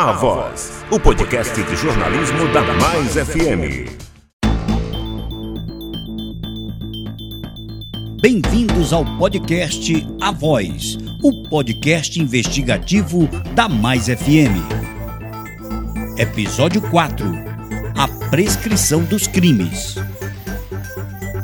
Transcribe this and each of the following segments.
A Voz, o podcast de jornalismo da Mais FM. Bem-vindos ao podcast A Voz, o podcast investigativo da Mais FM. Episódio 4 A prescrição dos crimes.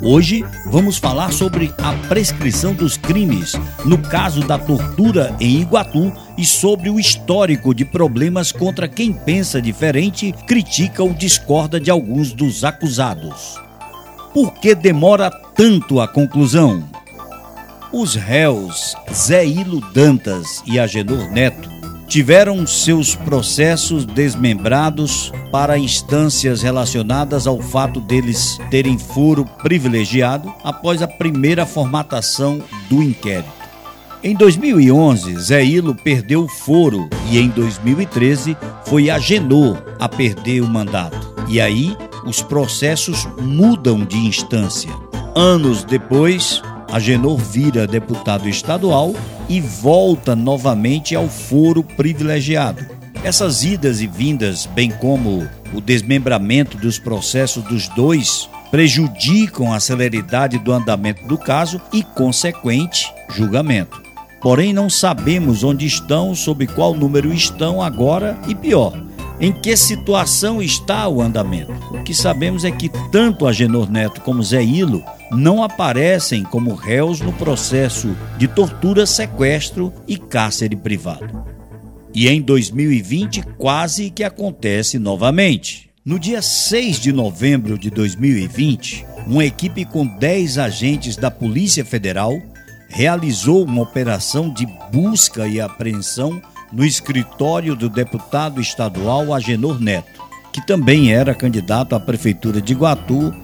Hoje vamos falar sobre a prescrição dos crimes no caso da tortura em Iguatu e sobre o histórico de problemas contra quem pensa diferente, critica ou discorda de alguns dos acusados. Por que demora tanto a conclusão? Os réus Zé Ilo Dantas e Agenor Neto tiveram seus processos desmembrados para instâncias relacionadas ao fato deles terem foro privilegiado após a primeira formatação do inquérito. Em 2011, Zé Ilo perdeu o foro e em 2013 foi a Genor a perder o mandato. E aí os processos mudam de instância. Anos depois, Agenor vira deputado estadual e volta novamente ao foro privilegiado. Essas idas e vindas, bem como o desmembramento dos processos dos dois, prejudicam a celeridade do andamento do caso e consequente julgamento. Porém, não sabemos onde estão, sob qual número estão agora e pior, em que situação está o andamento. O que sabemos é que tanto Agenor Neto como Zé Ilo não aparecem como réus no processo de tortura, sequestro e cárcere privado. E em 2020 quase que acontece novamente. No dia 6 de novembro de 2020, uma equipe com 10 agentes da Polícia Federal realizou uma operação de busca e apreensão no escritório do deputado estadual Agenor Neto, que também era candidato à prefeitura de Iguatu,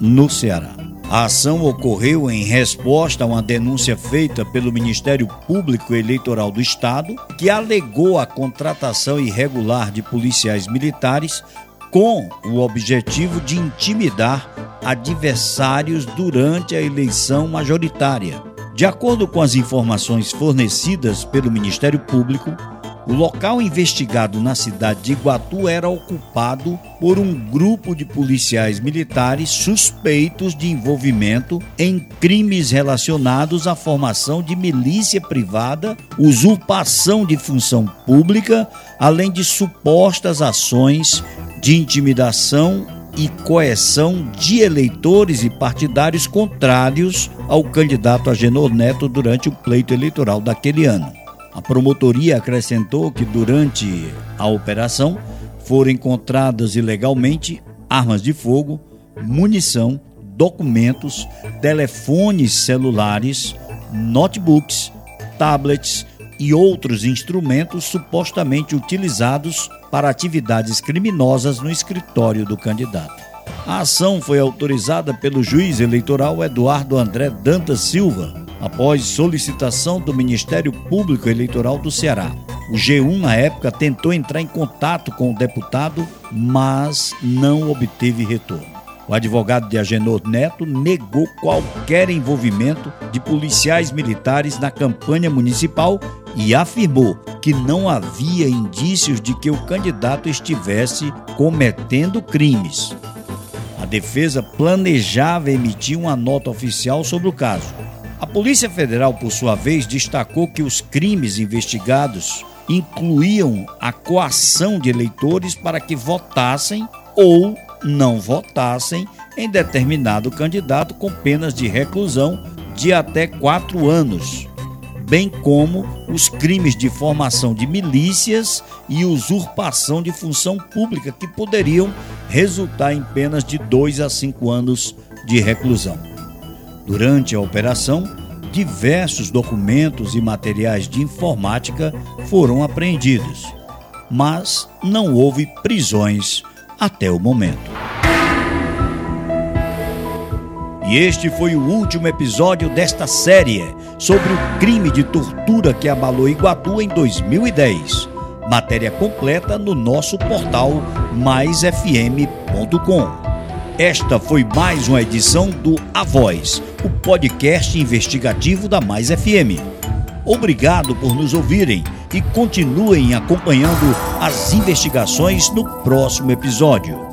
no Ceará. A ação ocorreu em resposta a uma denúncia feita pelo Ministério Público Eleitoral do Estado, que alegou a contratação irregular de policiais militares com o objetivo de intimidar adversários durante a eleição majoritária. De acordo com as informações fornecidas pelo Ministério Público, o local investigado na cidade de Iguatu era ocupado por um grupo de policiais militares suspeitos de envolvimento em crimes relacionados à formação de milícia privada, usurpação de função pública, além de supostas ações de intimidação e coerção de eleitores e partidários contrários ao candidato Agenor Neto durante o pleito eleitoral daquele ano. A promotoria acrescentou que durante a operação foram encontradas ilegalmente armas de fogo, munição, documentos, telefones celulares, notebooks, tablets e outros instrumentos supostamente utilizados para atividades criminosas no escritório do candidato. A ação foi autorizada pelo juiz eleitoral Eduardo André Dantas Silva, após solicitação do Ministério Público Eleitoral do Ceará. O G1, na época, tentou entrar em contato com o deputado, mas não obteve retorno. O advogado de Agenor Neto negou qualquer envolvimento de policiais militares na campanha municipal e afirmou que não havia indícios de que o candidato estivesse cometendo crimes. A defesa planejava emitir uma nota oficial sobre o caso, a Polícia Federal, por sua vez, destacou que os crimes investigados incluíam a coação de eleitores para que votassem ou não votassem em determinado candidato com penas de reclusão de até quatro anos, bem como os crimes de formação de milícias e usurpação de função pública que poderiam resultar em penas de dois a cinco anos de reclusão. Durante a operação, diversos documentos e materiais de informática foram apreendidos, mas não houve prisões até o momento. E este foi o último episódio desta série sobre o crime de tortura que abalou Iguatu em 2010. Matéria completa no nosso portal maisfm.com. Esta foi mais uma edição do A Voz, o podcast investigativo da Mais FM. Obrigado por nos ouvirem e continuem acompanhando as investigações no próximo episódio.